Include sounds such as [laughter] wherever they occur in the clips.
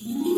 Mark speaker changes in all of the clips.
Speaker 1: Yeah.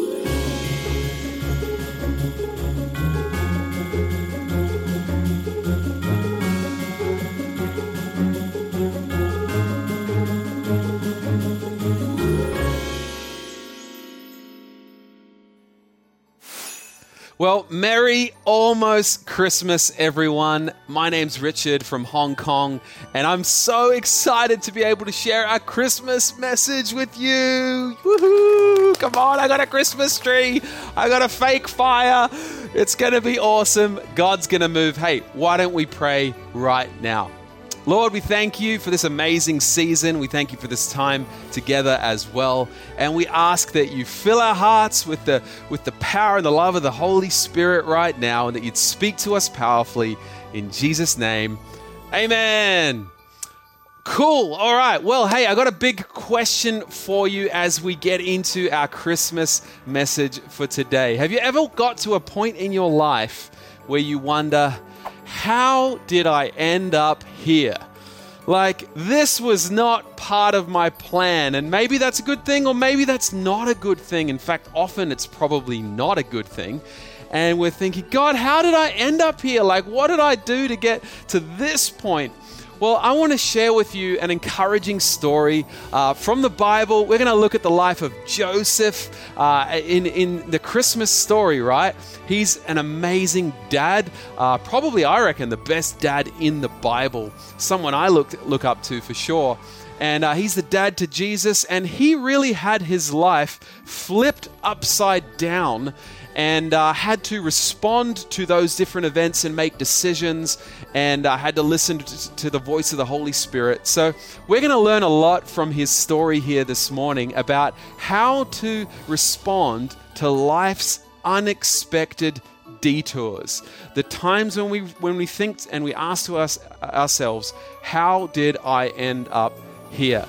Speaker 1: Well, Merry almost Christmas, everyone. My name's Richard from Hong Kong, and I'm so excited to be able to share our Christmas message with you. Woohoo! Come on, I got a Christmas tree, I got a fake fire. It's going to be awesome. God's going to move. Hey, why don't we pray right now? Lord, we thank you for this amazing season. We thank you for this time together as well. And we ask that you fill our hearts with the, with the power and the love of the Holy Spirit right now, and that you'd speak to us powerfully. In Jesus' name, amen. Cool. All right. Well, hey, I got a big question for you as we get into our Christmas message for today. Have you ever got to a point in your life where you wonder, how did I end up here? Like, this was not part of my plan, and maybe that's a good thing, or maybe that's not a good thing. In fact, often it's probably not a good thing. And we're thinking, God, how did I end up here? Like, what did I do to get to this point? Well, I want to share with you an encouraging story uh, from the Bible. We're going to look at the life of Joseph uh, in, in the Christmas story, right? He's an amazing dad. Uh, probably, I reckon, the best dad in the Bible. Someone I look, look up to for sure and uh, he's the dad to Jesus, and he really had his life flipped upside down and uh, had to respond to those different events and make decisions and uh, had to listen to, the voice of the Holy Spirit. So, we're going to learn a lot from his story here this morning about how to respond to life's unexpected detours the times when we when we think and we ask to us ourselves how did i end up here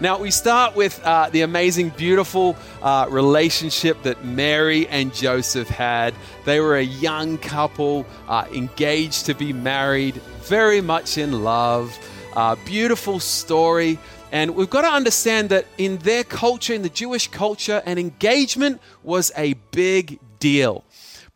Speaker 1: now, we start with uh, the amazing, beautiful uh, relationship that Mary and Joseph had. They were a young couple, uh, engaged to be married, very much in love. Uh, beautiful story. And we've got to understand that in their culture, in the Jewish culture, an engagement was a big deal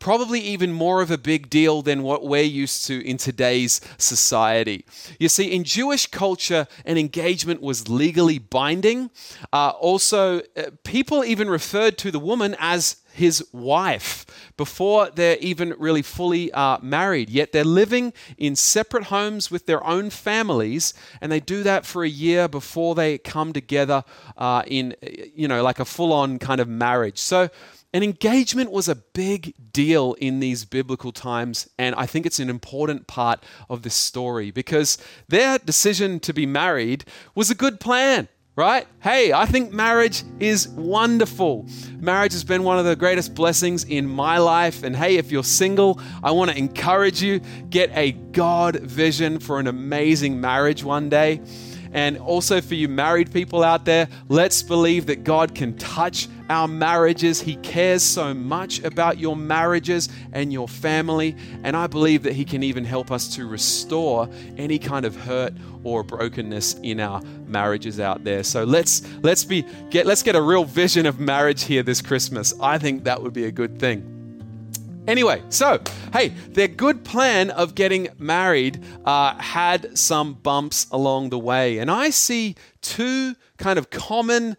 Speaker 1: probably even more of a big deal than what we're used to in today's society. You see, in Jewish culture, an engagement was legally binding. Uh, also, uh, people even referred to the woman as his wife before they're even really fully uh, married. Yet they're living in separate homes with their own families, and they do that for a year before they come together uh, in, you know, like a full on kind of marriage. So and engagement was a big deal in these biblical times, and I think it's an important part of this story because their decision to be married was a good plan, right? Hey, I think marriage is wonderful. Marriage has been one of the greatest blessings in my life, and hey, if you're single, I want to encourage you get a God vision for an amazing marriage one day. And also for you married people out there, let's believe that God can touch our marriages. He cares so much about your marriages and your family. And I believe that He can even help us to restore any kind of hurt or brokenness in our marriages out there. So let's let's be get let's get a real vision of marriage here this Christmas. I think that would be a good thing. Anyway, so hey, their good plan of getting married uh, had some bumps along the way, and I see two kind of common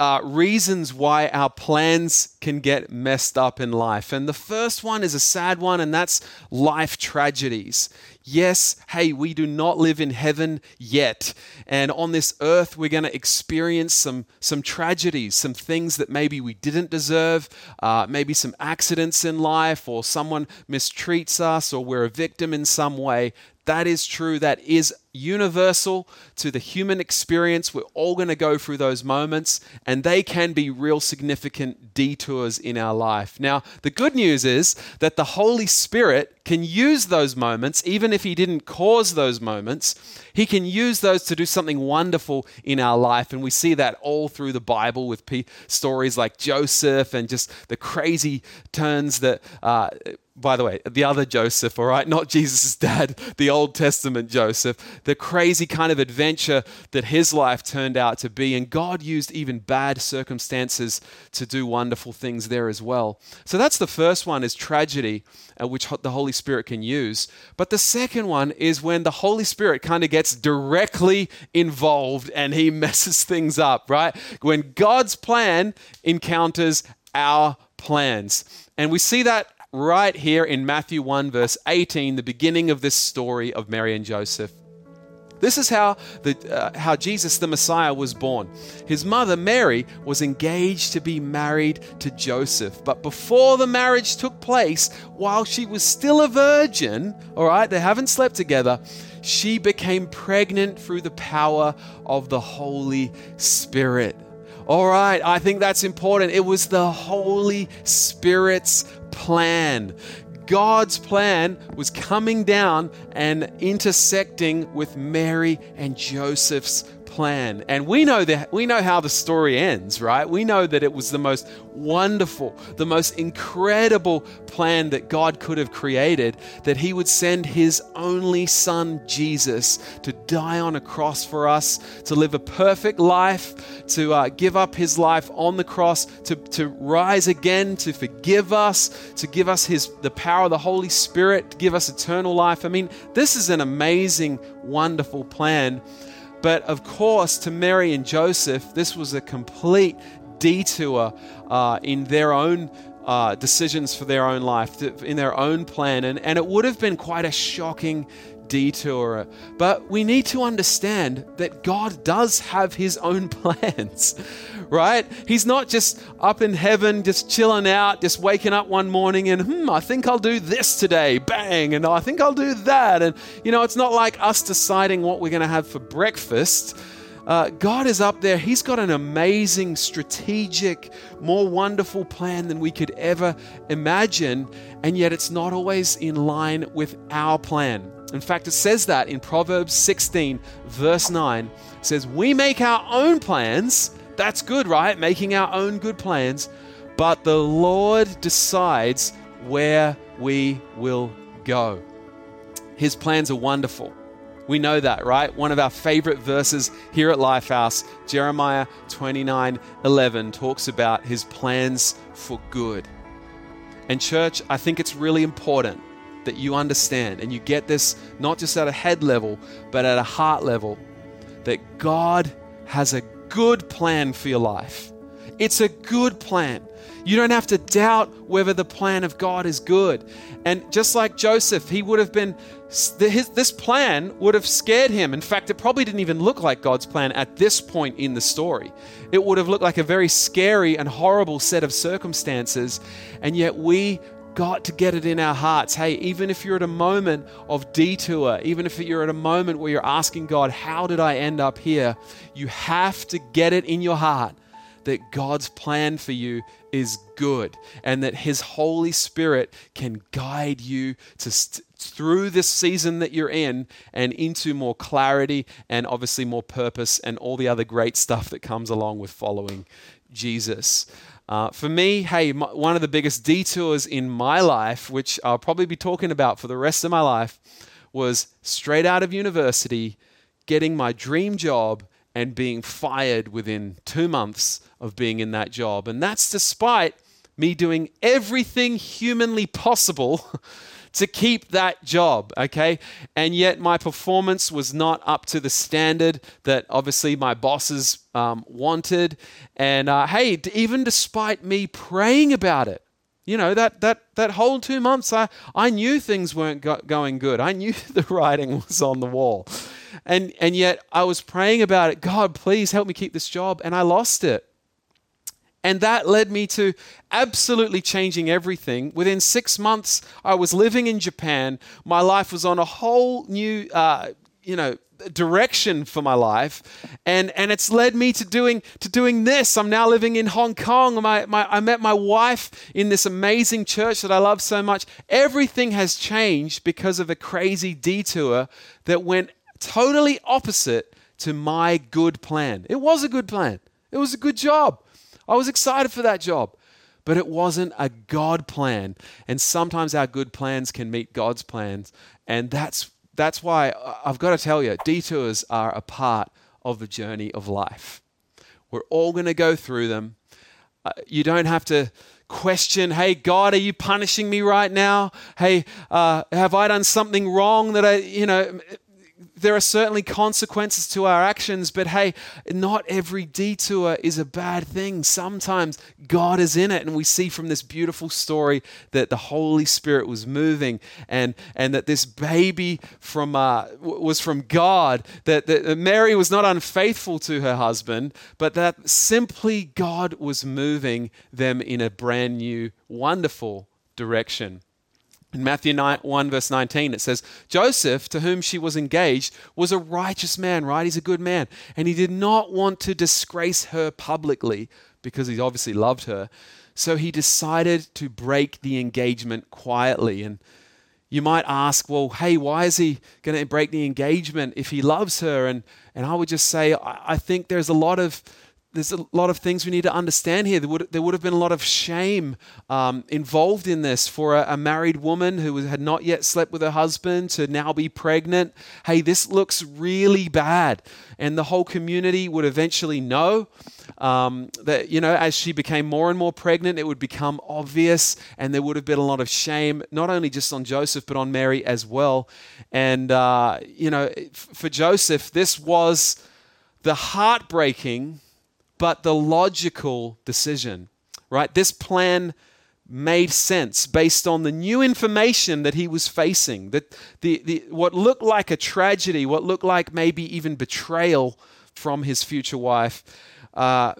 Speaker 1: uh, reasons why our plans can get messed up in life. And the first one is a sad one, and that's life tragedies. Yes, hey, we do not live in heaven yet. And on this earth, we're going to experience some, some tragedies, some things that maybe we didn't deserve, uh, maybe some accidents in life, or someone mistreats us, or we're a victim in some way. That is true. That is universal to the human experience. We're all going to go through those moments, and they can be real significant detours in our life. Now, the good news is that the Holy Spirit can use those moments, even if He didn't cause those moments, He can use those to do something wonderful in our life. And we see that all through the Bible with p- stories like Joseph and just the crazy turns that. Uh, by the way, the other Joseph, all right, not Jesus' dad, the Old Testament Joseph, the crazy kind of adventure that his life turned out to be. And God used even bad circumstances to do wonderful things there as well. So that's the first one is tragedy, uh, which the Holy Spirit can use. But the second one is when the Holy Spirit kind of gets directly involved and he [laughs] messes things up, right? When God's plan encounters our plans. And we see that right here in Matthew 1, verse 18, the beginning of this story of Mary and Joseph. This is how, the, uh, how Jesus the Messiah was born. His mother, Mary, was engaged to be married to Joseph. But before the marriage took place, while she was still a virgin, all right, they haven't slept together, she became pregnant through the power of the Holy Spirit. All right, I think that's important. It was the Holy Spirit's plan. God's plan was coming down and intersecting with Mary and Joseph's plan. And we know that we know how the story ends, right? We know that it was the most wonderful, the most incredible plan that God could have created that he would send his only son Jesus to die on a cross for us, to live a perfect life, to uh, give up his life on the cross, to, to rise again, to forgive us, to give us his the power of the Holy Spirit, to give us eternal life. I mean, this is an amazing, wonderful plan. But of course, to Mary and Joseph, this was a complete detour uh, in their own uh, decisions for their own life, in their own plan. And, and it would have been quite a shocking detour. But we need to understand that God does have his own [laughs] plans, right? He's not just up in heaven, just chilling out, just waking up one morning and, hmm, I think I'll do this today, bang, and I think I'll do that. And, you know, it's not like us deciding what we're going to have for breakfast. Uh, God is up there. He's got an amazing, strategic, more wonderful plan than we could ever imagine. And yet, it's not always in line with our plan. In fact, it says that in Proverbs 16, verse 9. Says, We make our own plans. That's good, right? Making our own good plans. But the Lord decides where we will go. His plans are wonderful. We know that, right? One of our favorite verses here at Lifehouse, Jeremiah 29 11, talks about his plans for good. And, church, I think it's really important that you understand and you get this not just at a head level, but at a heart level that God has a good plan for your life. It's a good plan. You don't have to doubt whether the plan of God is good. And just like Joseph, he would have been, this plan would have scared him. In fact, it probably didn't even look like God's plan at this point in the story. It would have looked like a very scary and horrible set of circumstances. And yet we got to get it in our hearts. Hey, even if you're at a moment of detour, even if you're at a moment where you're asking God, how did I end up here? You have to get it in your heart that God's plan for you is good and that His Holy Spirit can guide you to st- through this season that you're in and into more clarity and obviously more purpose and all the other great stuff that comes along with following Jesus. Uh, for me, hey, my, one of the biggest detours in my life, which I'll probably be talking about for the rest of my life, was straight out of university, getting my dream job and being fired within two months of being in that job. And that's despite me doing everything humanly possible [laughs] to keep that job, okay? And yet my performance was not up to the standard that obviously my bosses um, wanted. And uh, hey, even despite me praying about it, you know that that that whole two months, I I knew things weren't go- going good. I knew [laughs] the writing was on the wall, and and yet I was praying about it. God, please help me keep this job, and I lost it. And that led me to absolutely changing everything. Within six months, I was living in Japan. My life was on a whole new, uh, you know, direction for my life, and and it's led me to doing to doing this. I'm now living in Hong Kong. My, my, I met my wife in this amazing church that I love so much. Everything has changed because of a crazy detour that went totally opposite to my good plan. It was a good plan. It was a good job. I was excited for that job. but it wasn't a God plan. And sometimes our good plans can meet God's plans. And that's, that's why I've got to tell you, detours are a part of the journey of life. We're all going to go through them. Uh, you don't have to question, hey, God, are you punishing me right now? Hey, uh, have I done something wrong that I, you know, there are certainly consequences to our actions, but hey, not every detour is a bad thing. Sometimes God is in it, and we see from this beautiful story that the Holy Spirit was moving, and and that this baby from uh, was from God. That, that Mary was not unfaithful to her husband, but that simply God was moving them in a brand new, wonderful direction. In Matthew 9, 1, verse 19, it says, Joseph, to whom she was engaged, was a righteous man, right? He's a good man. And he did not want to disgrace her publicly because he obviously loved her. So he decided to break the engagement quietly. And you might ask, well, hey, why is he going to break the engagement if he loves her? And, and I would just say, I, I think there's a lot of there's a lot of things we need to understand here. There would, there would have been a lot of shame um, involved in this for a, a, married woman who had not yet slept with her husband to now be pregnant. Hey, this looks really bad. And the whole community would eventually know um, that, you know, as she became more and more pregnant, it would become obvious. And there would have been a lot of shame, not only just on Joseph, but on Mary as well. And, uh, you know, for Joseph, this was the heartbreaking but the logical decision, right? This plan made sense based on the new information that he was facing. That the, the, what looked like a tragedy, what looked like maybe even betrayal from his future wife, uh,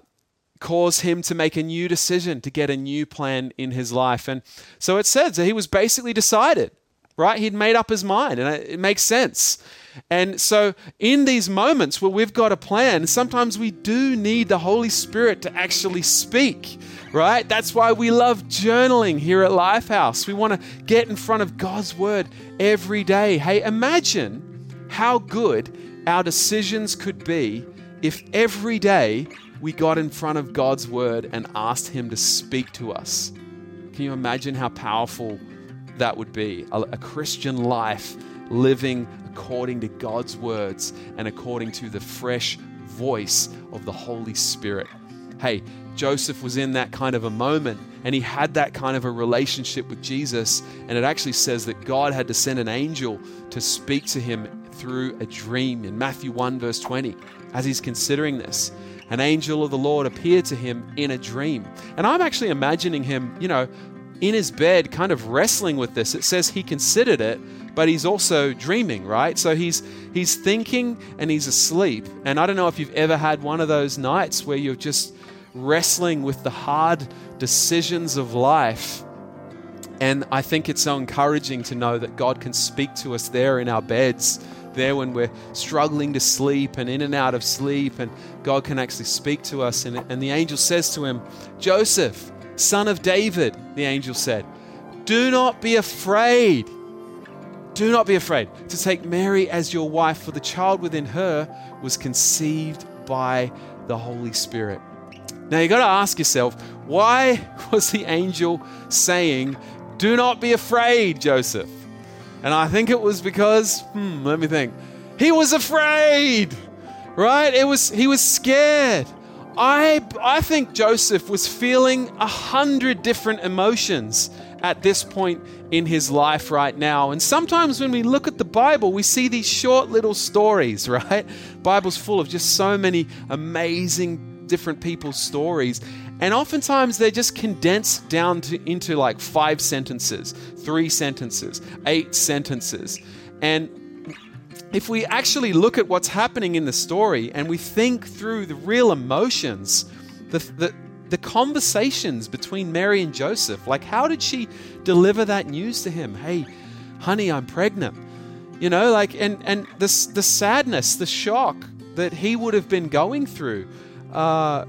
Speaker 1: caused him to make a new decision, to get a new plan in his life. And so it says that he was basically decided, right? He'd made up his mind, and it makes sense. And so, in these moments where we've got a plan, sometimes we do need the Holy Spirit to actually speak, right? That's why we love journaling here at Lifehouse. We want to get in front of God's Word every day. Hey, imagine how good our decisions could be if every day we got in front of God's Word and asked Him to speak to us. Can you imagine how powerful that would be? A, a Christian life living according to God's words and according to the fresh voice of the Holy Spirit. Hey, Joseph was in that kind of a moment and he had that kind of a relationship with Jesus. And it actually says that God had to send an angel to speak to him through a dream in Matthew 1, verse 20. As he's considering this, an angel of the Lord appeared to him in a dream. And I'm actually imagining him, you know, in his bed, kind of wrestling with this. It says he considered it, but he's also dreaming, right? So he's he's thinking and he's asleep. And I don't know if you've ever had one of those nights where you're just wrestling with the hard decisions of life. And I think it's so encouraging to know that God can speak to us there in our beds, there when we're struggling to sleep and in and out of sleep, and God can actually speak to us. And, and the angel says to him, Joseph, son of David, the angel said, do not be afraid do not be afraid to take Mary as your wife, for the child within her was conceived by the Holy Spirit. Now you've got to ask yourself, why [laughs] was the angel saying, Do not be afraid, Joseph? And I think it was because, hmm, let me think. He was afraid, right? It was he was scared. I I think Joseph was feeling a hundred different emotions at this point in his life right now. And sometimes when we look at the Bible, we see these short little stories, [laughs] right? Bible's full of just so many amazing different people's stories. And oftentimes they're just condensed down to, into like five sentences, three sentences, eight sentences. And if we actually look at what's happening in the story and we think through the real emotions, the, the, the conversations between Mary and Joseph. Like, how did she deliver that news to him? Hey, honey, I'm pregnant. You know, like, and and this the sadness, the shock that he would have been going through. Uh,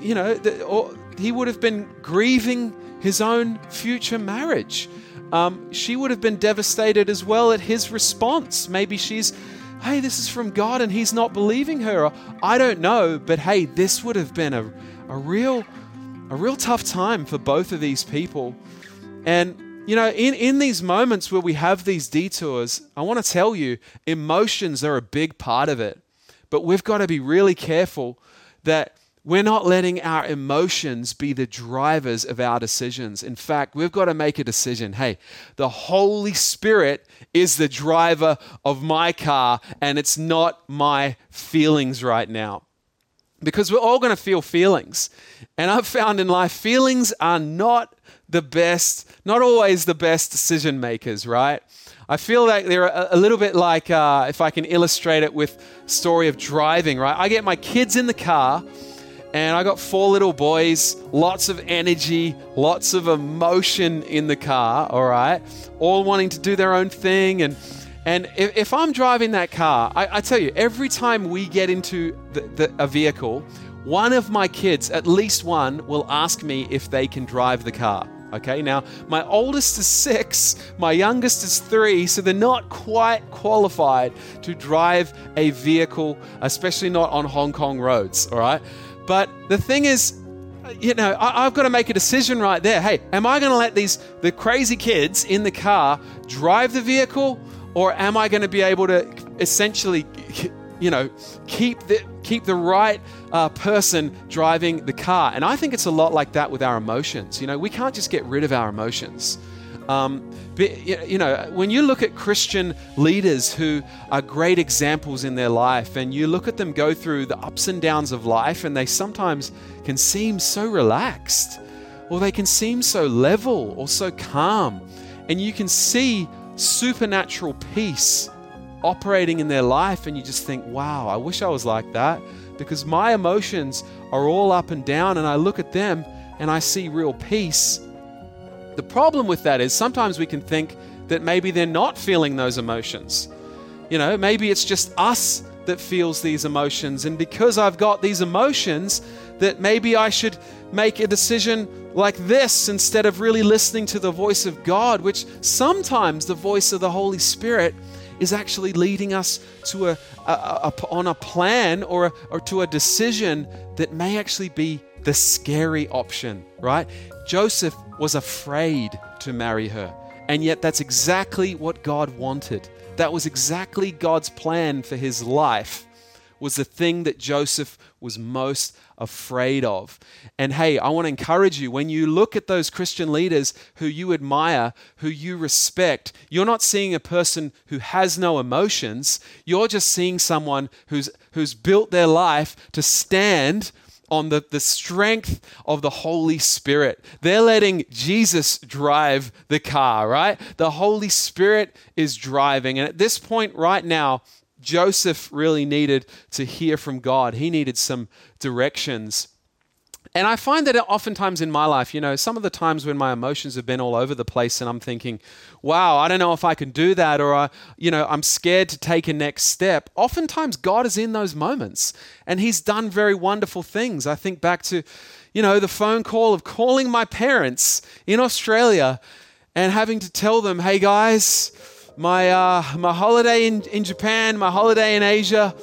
Speaker 1: you know, the, or he would have been grieving his own future marriage. Um, she would have been devastated as well at his response. Maybe she's, hey, this is from God and he's not believing her. I don't know, but hey, this would have been a, a real a real tough time for both of these people. And, you know, in, in these moments where we have these detours, I want to tell you, emotions are a big part of it. But we've got to be really careful that we're not letting our emotions be the drivers of our decisions. In fact, we've got to make a decision. Hey, the Holy Spirit is the driver of my car, and it's not my feelings right now because we're all going to feel feelings. And I've found in life, feelings are not the best, not always the best decision makers, right? I feel like they're a, little bit like, uh, if I can illustrate it with story of driving, right? I get my kids in the car, and I got four little boys, lots of energy, lots of emotion in the car, all right? All wanting to do their own thing and and if, if I'm driving that car, I, I, tell you, every time we get into the, the, a vehicle, one of my kids, at least one, will ask me if they can drive the car. Okay, now my oldest is six, my youngest is three, so they're not quite qualified to drive a vehicle, especially not on Hong Kong roads. All right, but the thing is, you know, I, have got to make a decision right there. Hey, am I going to let these the crazy kids in the car drive the vehicle, or am I going to be able to essentially, you know, keep the keep the right uh, person driving the car? And I think it's a lot like that with our emotions. You know, we can't just get rid of our emotions. Um, but, you know, when you look at Christian leaders who are great examples in their life, and you look at them go through the ups and downs of life, and they sometimes can seem so relaxed, or they can seem so level or so calm, and you can see supernatural peace operating in their life, and you just think, wow, I wish I was like that because my emotions are all up and down, and I look at them and I see real peace. The problem with that is sometimes we can think that maybe they're not feeling those emotions. You know, maybe it's just us that feels these emotions, and because I've got these emotions, that maybe I should make a decision like this instead of really listening to the voice of God, which sometimes the voice of the Holy Spirit is actually leading us to a, a, a on a plan or, a, or to a decision that may actually be the scary option, right? Joseph was afraid to marry her, and yet that's exactly what God wanted. That was exactly God's plan for his life was the thing that Joseph was most afraid of. And hey, I want to encourage you when you look at those Christian leaders who you admire, who you respect, you're not seeing a person who has no emotions. You're just seeing someone who's, who's built their life to stand on the, the strength of the Holy Spirit. They're letting Jesus drive the car, right? The Holy Spirit is driving. And at this point, right now, Joseph really needed to hear from God. He needed some directions. And I find that oftentimes in my life, you know, some of the times when my emotions have been all over the place and I'm thinking, wow, I don't know if I can do that, or, I, you know, I'm scared to take a next step. Oftentimes, God is in those moments and He's done very wonderful things. I think back to, you know, the phone call of calling my parents in Australia and having to tell them, hey guys, my, uh, my holiday in, in Japan, my holiday in Asia,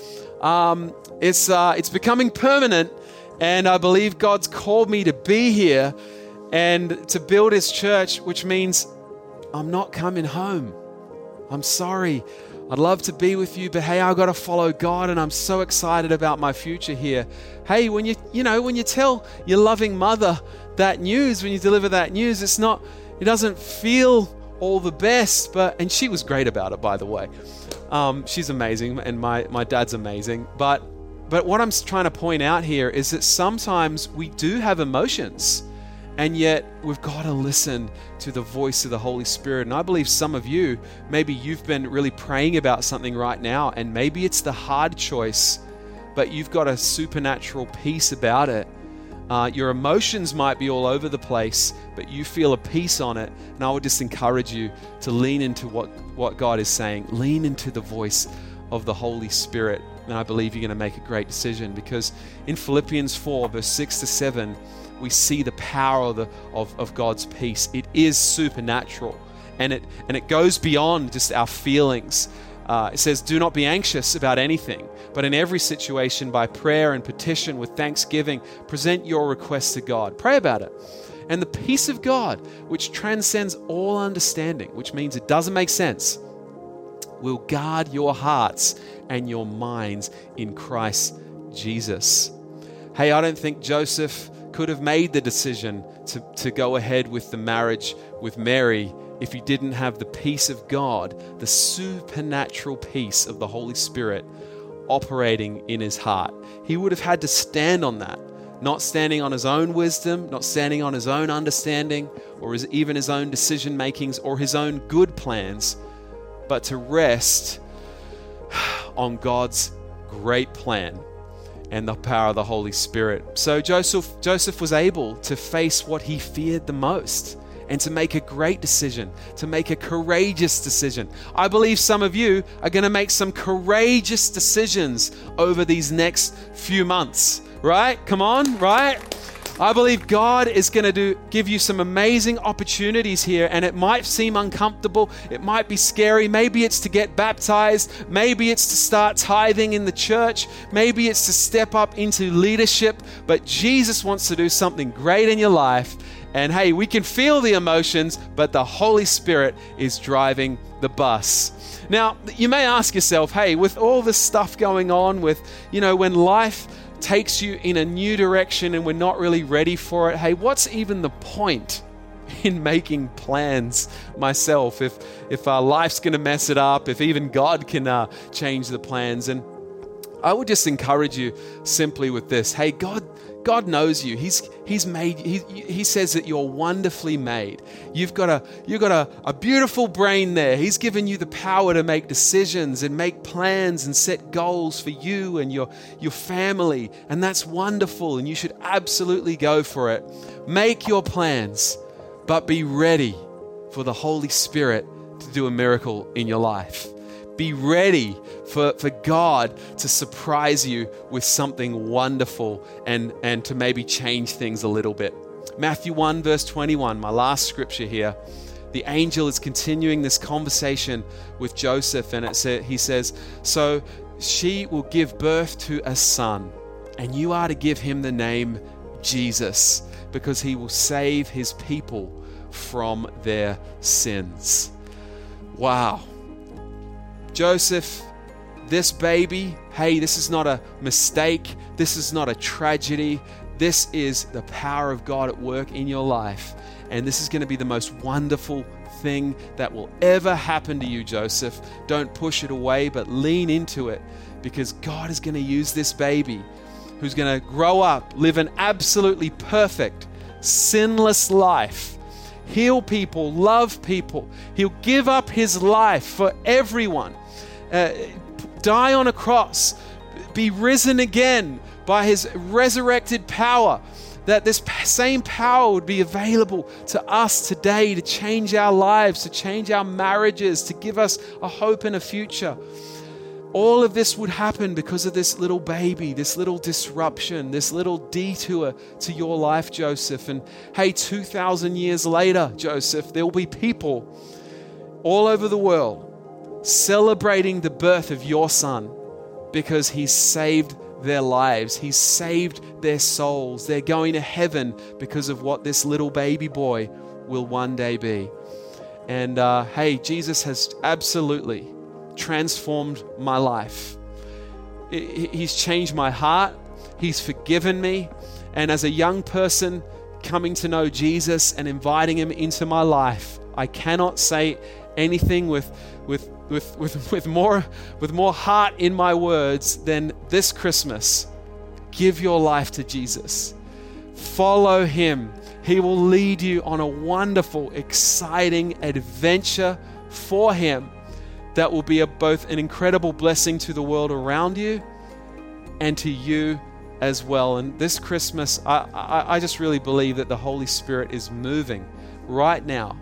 Speaker 1: um, it's, uh, it's becoming permanent. And I believe God's called me to be here and to build His church, which means I'm not coming home. I'm sorry. I'd love to be with you, but hey, I've got to follow God and I'm so excited about my future here. Hey, when you you know, when you tell your loving mother that news, when you deliver that news, it's not it doesn't feel all the best. But and she was great about it, by the way. Um, she's amazing, and my my dad's amazing. But but what I'm trying to point out here is that sometimes we do have emotions. And yet, we've got to listen to the voice of the Holy Spirit. And I believe some of you, maybe you've been really praying about something right now, and maybe it's the hard choice, but you've got a supernatural peace about it. Uh, your emotions might be all over the place, but you feel a peace on it. And I would just encourage you to lean into what, what God is saying. Lean into the voice of the Holy Spirit. And I believe you're going to make a great decision because in Philippians 4, verse 6 to 7, we see the power of, the, of, of God's peace. It is supernatural and it, and it goes beyond just our feelings. Uh, it says, Do not be anxious about anything, but in every situation, by prayer and petition with thanksgiving, present your requests to God. Pray about it. And the peace of God, which transcends all understanding, which means it doesn't make sense, will guard your hearts and your minds in Christ Jesus. Hey, I don't think Joseph could have made the decision to, to go ahead with the marriage with Mary if he didn't have the peace of God, the supernatural peace of the Holy Spirit operating in his heart. He would have had to stand on that, not standing on his own wisdom, not standing on his own understanding, or his, even his own decision makings or his own good plans, but to rest on God's great plan and the power of the Holy Spirit. So Joseph Joseph was able to face what he feared the most and to make a great decision, to make a courageous decision. I believe some of you are going to make some courageous decisions over these next few months, right? Come on, right? I believe God is going to do give you some amazing opportunities here and it might seem uncomfortable, it might be scary, maybe it's to get baptized, maybe it's to start tithing in the church, maybe it's to step up into leadership, but Jesus wants to do something great in your life. And hey, we can feel the emotions, but the Holy Spirit is driving the bus. Now, you may ask yourself, hey, with all this stuff going on, with, you know, when life takes you in a new direction and we're not really ready for it, hey, what's even the point [laughs] in making plans myself if if our life's going to mess it up, if even God can uh, change the plans? And I would just encourage you simply with this: Hey, God God knows you. He's, he's made, he, he says that you're wonderfully made. You've got, a, you've got a, a beautiful brain there. He's given you the power to make decisions and make plans and set goals for you and your, your family. And that's wonderful. And you should absolutely go for it. Make your plans, but be ready for the Holy Spirit to do a miracle in your life. Be ready for, for God to surprise you with something wonderful and, and to maybe change things a little bit. Matthew 1, verse 21, my last scripture here. The angel is continuing this conversation with Joseph, and it he says, So she will give birth to a son, and you are to give him the name Jesus, because he will save his people from their sins. Wow. Joseph, this baby, hey, this is not a mistake. This is not a tragedy. This is the power of God at work in your life. And this is going to be the most wonderful thing that will ever happen to you, Joseph. Don't push it away, but lean into it because God is going to use this baby who's going to grow up, live an absolutely perfect, sinless life heal people, love people. He'll give up his life for everyone, uh, die on a cross, be risen again by his resurrected power. That this same power would be available to us today to change our lives, to change our marriages, to give us a hope and a future. All of this would happen because of this little baby, this little disruption, this little detour to your life, Joseph. And hey, 2,000 years later, Joseph, there will be people all over the world celebrating the birth of your son because he saved their lives, he saved their souls. They're going to heaven because of what this little baby boy will one day be. And uh, hey, Jesus has absolutely transformed my life. He's changed my heart. He's forgiven me. And as a young person coming to know Jesus and inviting him into my life, I cannot say anything with, with, with, with, with, more, with more heart in my words than this Christmas. Give your life to Jesus. Follow him. He will lead you on a wonderful, exciting adventure for him that will be a, both an incredible blessing to the world around you and to you as well. And this Christmas, I, I, I just really believe that the Holy Spirit is moving right now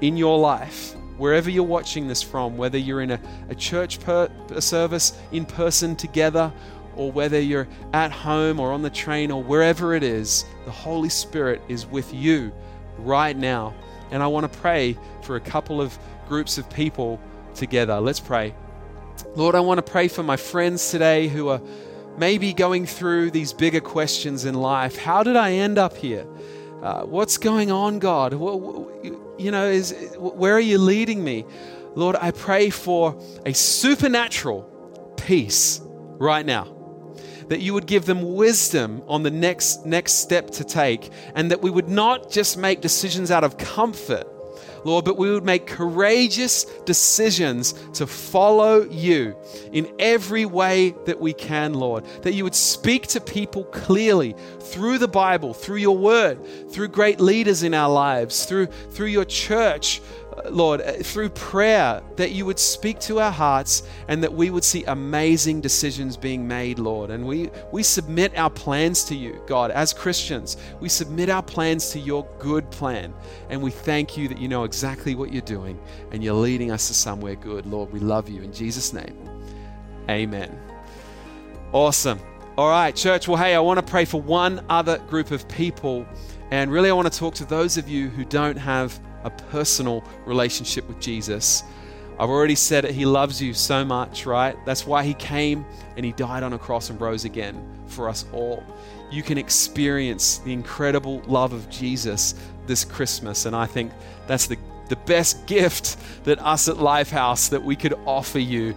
Speaker 1: in your life, wherever you're watching this from, whether you're in a, a church per, a service in person together, or whether you're at home or on the train or wherever it is, the Holy Spirit is with you right now. And I want to pray for a couple of groups of people together. Let's pray. Lord, I want to pray for my friends today who are maybe going through these bigger questions in life. How did I end up here? Uh, what's going on, God? you know, is where are you leading me? Lord, I pray for a supernatural peace right now. That you would give them wisdom on the next next step to take, and that we would not just make decisions out of comfort, Lord, but we would make courageous decisions to follow you in every way that we can, Lord. That you would speak to people clearly through the Bible, through your word, through great leaders in our lives, through, through your church, Lord, uh, through prayer, that you would speak to our hearts and that we would see amazing decisions being made, Lord. And we, we submit our plans to you, God, as Christians. We submit our plans to your good plan. And we thank you that you know exactly what you're doing and you're leading us to somewhere good, Lord. We love you. In Jesus' name, amen. Awesome. All right, church. Well, hey, I want to pray for one other group of people. And really, I want to talk to those of you who don't have a personal relationship with Jesus. I've already said it, He loves you so much, right? That's why He came and He died on a cross and rose again for us all. You can experience the incredible love of Jesus this Christmas, and I think that's the, the best gift that us at Lifehouse that we could offer you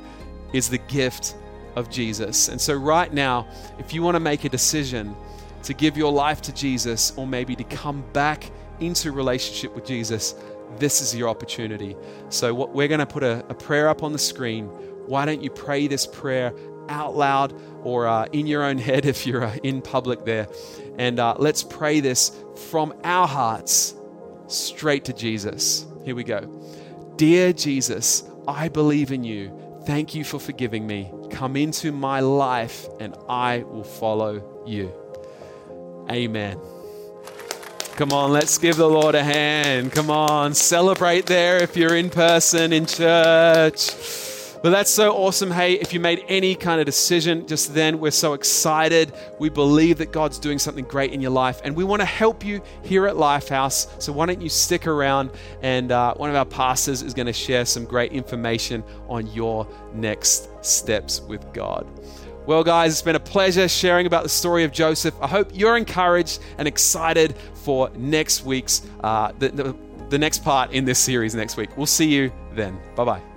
Speaker 1: is the gift of Jesus. And so, right now, if you want to make a decision to give your life to Jesus or maybe to come back into relationship with Jesus, this is your opportunity. So, what, we're going to put a, a, prayer up on the screen. Why don't you pray this prayer out loud or uh, in your own head [laughs] if you're uh, in public there? And uh, let's pray this from our hearts straight to Jesus. Here we go. Dear Jesus, I believe in you. Thank you for forgiving me. Come into my life and I will follow you. Amen. Come on, let's give the Lord a hand. Come on, celebrate there if you're in person in church. But that's so awesome. Hey, if you made any kind of decision just then, we're so excited. We believe that God's doing something great in your life, and we want to help you here at Lifehouse. So why don't you stick around? And uh, one of our pastors is going to share some great information on your next steps with God. Well, guys, it's been a pleasure sharing about the story of Joseph. I hope you're encouraged and excited for next week's, uh, the, the, the next part in this series next week. We'll see you then. Bye bye.